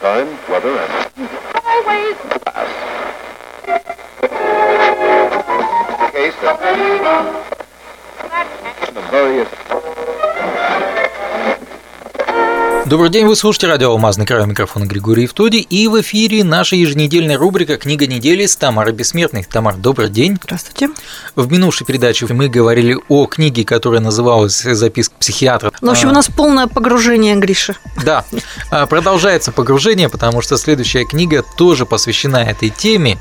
time, weather, and Highways. case uh, of the various Добрый день, вы слушаете радио «Алмазный край», у микрофона Григорий Евтодий, и в эфире наша еженедельная рубрика «Книга недели» с Тамарой Бессмертной. Тамар, добрый день. Здравствуйте. В минувшей передаче мы говорили о книге, которая называлась «Записка психиатра». Ну, в общем, у нас полное погружение, Гриша. Да, А, продолжается погружение, потому что следующая книга тоже посвящена этой теме.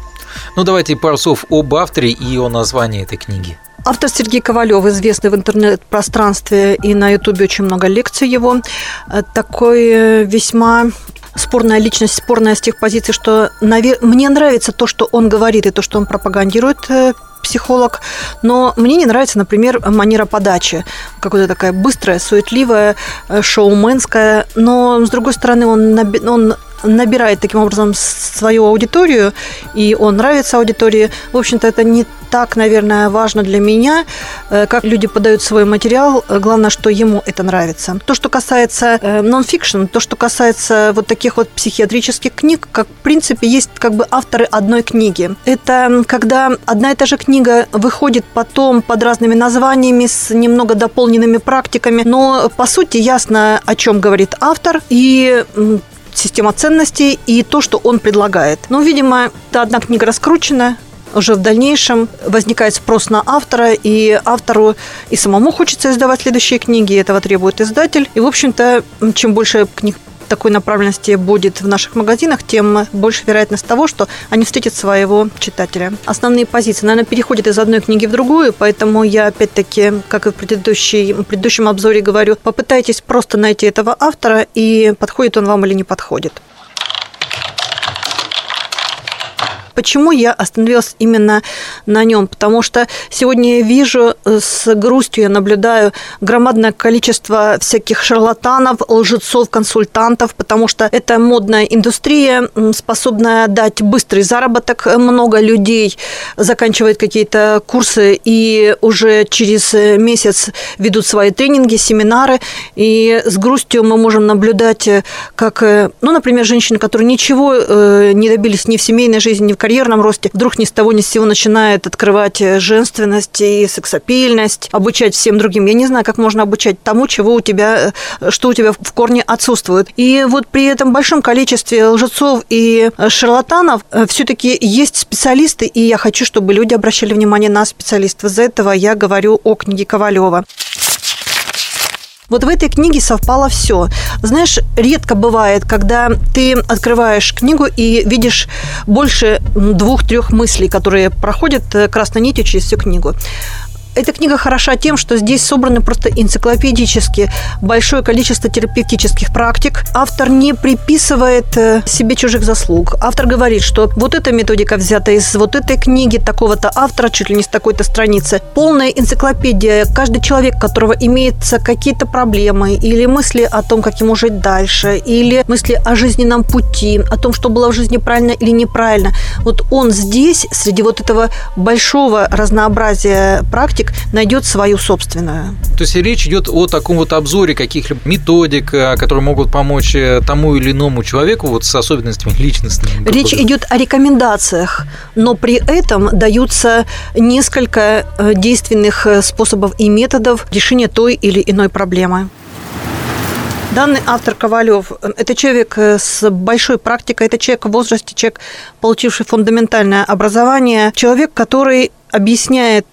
Ну, давайте пару слов об авторе и о названии этой книги. Автор Сергей Ковалев, известный в интернет-пространстве и на Ютубе очень много лекций его. Э, Такой э, весьма спорная личность, спорная с тех позиций, что мне нравится то, что он говорит и то, что он пропагандирует э, психолог, но мне не нравится, например, манера подачи. Какая-то такая быстрая, суетливая, шоуменская, но, с другой стороны, он, он набирает таким образом свою аудиторию, и он нравится аудитории. В общем-то, это не так, наверное, важно для меня, э, как люди подают свой материал. Э, Главное, что ему это нравится. То, что касается э, нон-фикшн, то, что касается вот таких вот психиатрических книг, как, в принципе, есть как бы авторы одной книги. Это когда одна и та же книга выходит потом под разными названиями, с немного дополненными практиками, но, по сути, ясно, о чем говорит автор, и система ценностей и то, что он предлагает. Ну, видимо, это одна книга раскручена, уже в дальнейшем возникает спрос на автора, и автору и самому хочется издавать следующие книги, этого требует издатель. И, в общем-то, чем больше книг такой направленности будет в наших магазинах, тем больше вероятность того, что они встретят своего читателя. Основные позиции, наверное, переходят из одной книги в другую, поэтому я опять-таки, как и в предыдущей, в предыдущем обзоре говорю, попытайтесь просто найти этого автора, и подходит он вам или не подходит. Почему я остановилась именно на нем? Потому что сегодня я вижу, э, с грустью я наблюдаю громадное количество всяких шарлатанов, лжецов, консультантов, потому что это модная индустрия, способная дать быстрый заработок. Много людей заканчивают какие-то курсы и уже через э, месяц ведут свои тренинги, семинары. И с грустью мы можем наблюдать, э, как, э, ну, например, женщины, которые ничего э, не добились ни в семейной жизни, ни в карьерном росте, вдруг ни с того ни с сего начинают открывать э, женственность и сексапильность, обучать всем другим. Я не знаю, как можно обучать тому, чего у тебя, э, что у тебя в корне отсутствует. И вот при этом большом количестве лжецов и э, шарлатанов все-таки есть специалисты, и я хочу, чтобы люди обращали внимание на специалистов. Из-за этого я говорю о книге Ковалева. Вот в этой книге совпало все. Знаешь, редко бывает, когда ты открываешь книгу и видишь больше двух-трех мыслей, которые проходят э, красной нитью через всю книгу. Эта книга хороша тем, что здесь собраны просто энциклопедически большое количество терапевтических практик. Автор не приписывает э, себе чужих заслуг. Автор говорит, что вот эта методика взята из вот этой книги такого-то автора, чуть ли не с такой-то страницы. Полная энциклопедия. Каждый человек, у которого имеются какие-то проблемы или мысли о том, как ему жить дальше, или мысли о жизненном пути, о том, что было в жизни правильно или неправильно. Вот он здесь, среди вот этого большого разнообразия практик, найдет свою собственную. То есть речь идет о таком вот обзоре каких-либо методик, э, которые могут помочь э, тому или иному человеку вот с особенностями личностными. Речь идет о рекомендациях, но при этом даются несколько э, действенных способов и методов решения той или иной проблемы. Данный автор Ковалев – это человек с большой практикой, это человек в возрасте, человек, получивший фундаментальное образование, человек, который объясняет,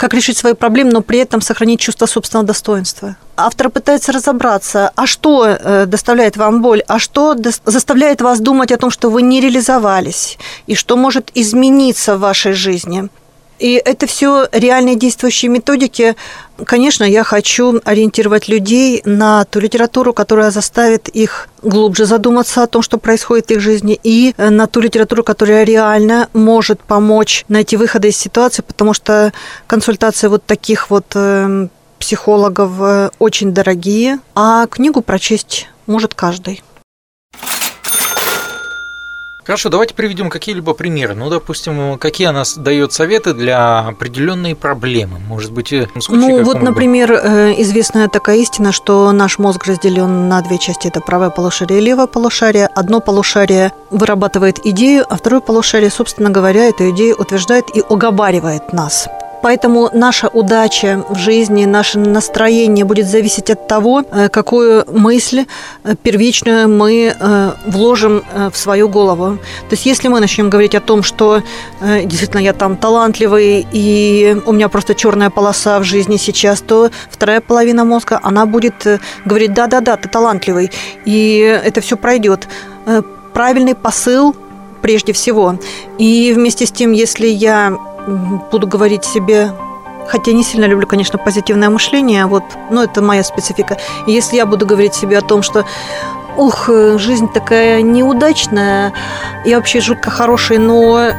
как решить свои проблемы, но при этом сохранить чувство собственного достоинства. Автор пытается разобраться, а что э, доставляет вам боль, а что заставляет вас думать о том, что вы не реализовались, и что может измениться в вашей жизни. И это все реальные действующие методики. Конечно, я хочу ориентировать людей на ту литературу, которая заставит их глубже задуматься о том, что происходит в их жизни, и э, на ту литературу, которая реально может помочь найти выходы из ситуации, потому что консультации вот таких вот э, психологов э, очень дорогие, а книгу прочесть может каждый. Хорошо, давайте приведем какие-либо примеры. Ну, допустим, какие она дает советы для определенной проблемы? Может быть, э, ну вот, например, э, известная такая истина, что наш мозг разделен на две части: это правое полушарие и левое полушарие. Одно полушарие вырабатывает идею, а второе полушарие, собственно говоря, эту идею утверждает и уговаривает нас. Поэтому наша удача в жизни, наше настроение будет зависеть от того, э, какую мысль э, первичную мы э, вложим в свою голову. То есть если мы начнем говорить о том, что действительно я там талантливый и у меня просто черная полоса в жизни сейчас, то вторая половина мозга, она будет говорить, да-да-да, ты талантливый, и это все пройдет. Правильный посыл прежде всего. И вместе с тем, если я буду говорить себе Хотя не сильно люблю, конечно, позитивное мышление, вот, но это моя специфика. Если я буду говорить себе о том, что ух, жизнь такая неудачная, я вообще жутко хороший, но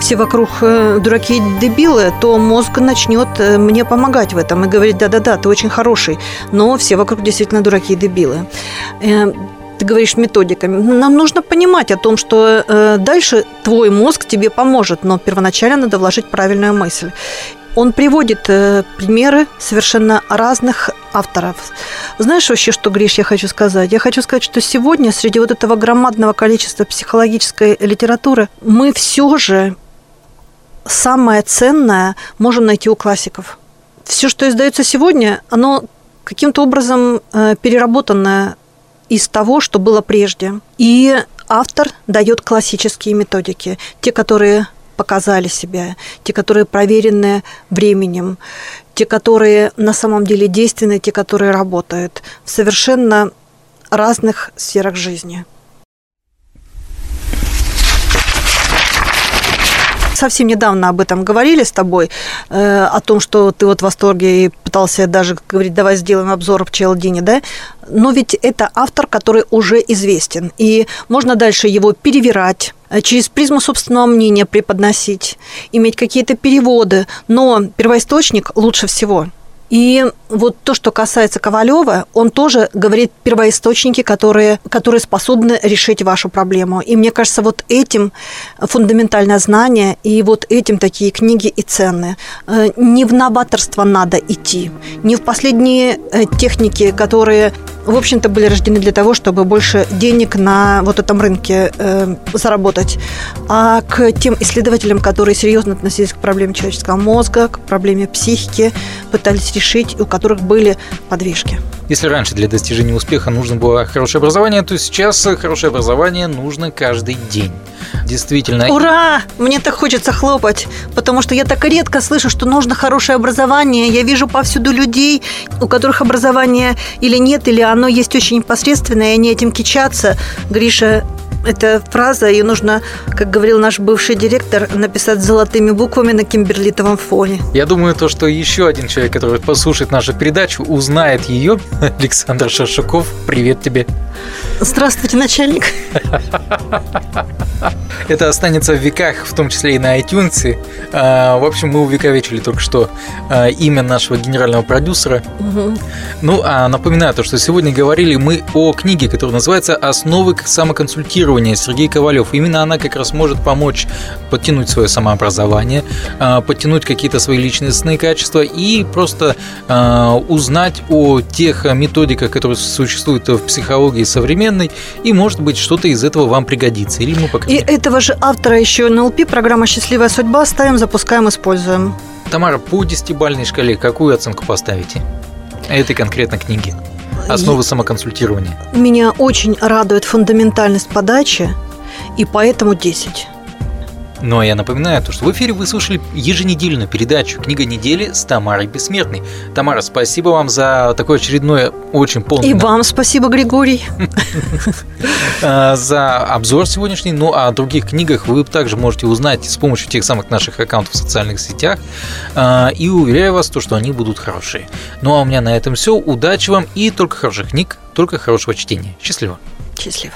все вокруг э, дураки и дебилы, то мозг начнет э, мне помогать в этом и говорить, да-да-да, ты очень хороший, но все вокруг действительно дураки и дебилы э, ты говоришь методиками. Нам нужно понимать о том, что э, дальше твой мозг тебе поможет, но первоначально надо вложить правильную мысль. Он приводит э, примеры совершенно разных авторов. Знаешь вообще, что, Гриш, я хочу сказать? Я хочу сказать, что сегодня среди вот этого громадного количества психологической литературы мы все же самое ценное можем найти у классиков. Все, что издается сегодня, оно каким-то образом э, переработанное из того, что было прежде. И автор дает классические методики, те, которые показали себя, те, которые проверены временем, те, которые на самом деле действенны, те, которые работают в совершенно разных сферах жизни. Совсем недавно об этом говорили с тобой, э, о том, что ты вот в восторге и пытался даже говорить, давай сделаем обзор в Челдине, да? Но ведь это автор, который уже известен, и можно дальше его перевирать, э, через призму собственного мнения преподносить, иметь какие-то переводы, но первоисточник лучше всего – и вот то, что касается Ковалева, он тоже говорит первоисточники, которые, которые способны решить вашу проблему. И мне кажется, вот этим фундаментальное знание и вот этим такие книги и ценные. Э, не в новаторство надо идти, не в последние э, техники, которые, в общем-то, были рождены для того, чтобы больше денег на вот этом рынке э, заработать, а к тем исследователям, которые серьезно относились к проблеме человеческого мозга, к проблеме психики, пытались решить у которых были подвижки. Если раньше для достижения успеха нужно было хорошее образование, то сейчас хорошее образование нужно каждый день. Действительно. Ура! Мне так хочется хлопать, потому что я так редко слышу, что нужно хорошее образование. Я вижу повсюду людей, у которых образование или нет, или оно есть очень непосредственное, и они этим кичатся. Гриша, эта фраза, ее нужно, как говорил наш бывший директор, написать золотыми буквами на кимберлитовом фоне. Я думаю, то, что еще один человек, который послушает нашу передачу, узнает ее. Александр Шашуков, привет тебе. Здравствуйте, начальник. Это останется в веках, в том числе и на iTunes. А, в общем, мы увековечили только что а, имя нашего генерального продюсера. Угу. Ну, а напоминаю то, что сегодня говорили мы о книге, которая называется «Основы самоконсультирования» Сергей Ковалев. Именно она как раз может помочь подтянуть свое самообразование, а, подтянуть какие-то свои личностные качества и просто узнать о тех методиках, которые существуют в психологии современной, и, может быть, что-то из этого вам пригодится. Или мы по И этого же автора еще НЛП, программа «Счастливая судьба» ставим, запускаем, используем. Тамара, по десятибальной шкале какую оценку поставите этой конкретно книги? Основы самоконсультирования. Меня очень радует фундаментальность подачи, и поэтому 10. Но я напоминаю, то, что в эфире вы слушали еженедельную передачу «Книга недели» с Тамарой Бессмертной. Тамара, спасибо вам за такое очередное очень полное... И вам спасибо, Григорий. А, за обзор сегодняшний. Ну, а о других книгах вы также можете узнать с помощью тех самых наших аккаунтов в социальных сетях. А, и уверяю вас, то, что они будут хорошие. Ну, а у меня на этом все. Удачи вам и только хороших книг, только хорошего чтения. Счастливо. Счастливо.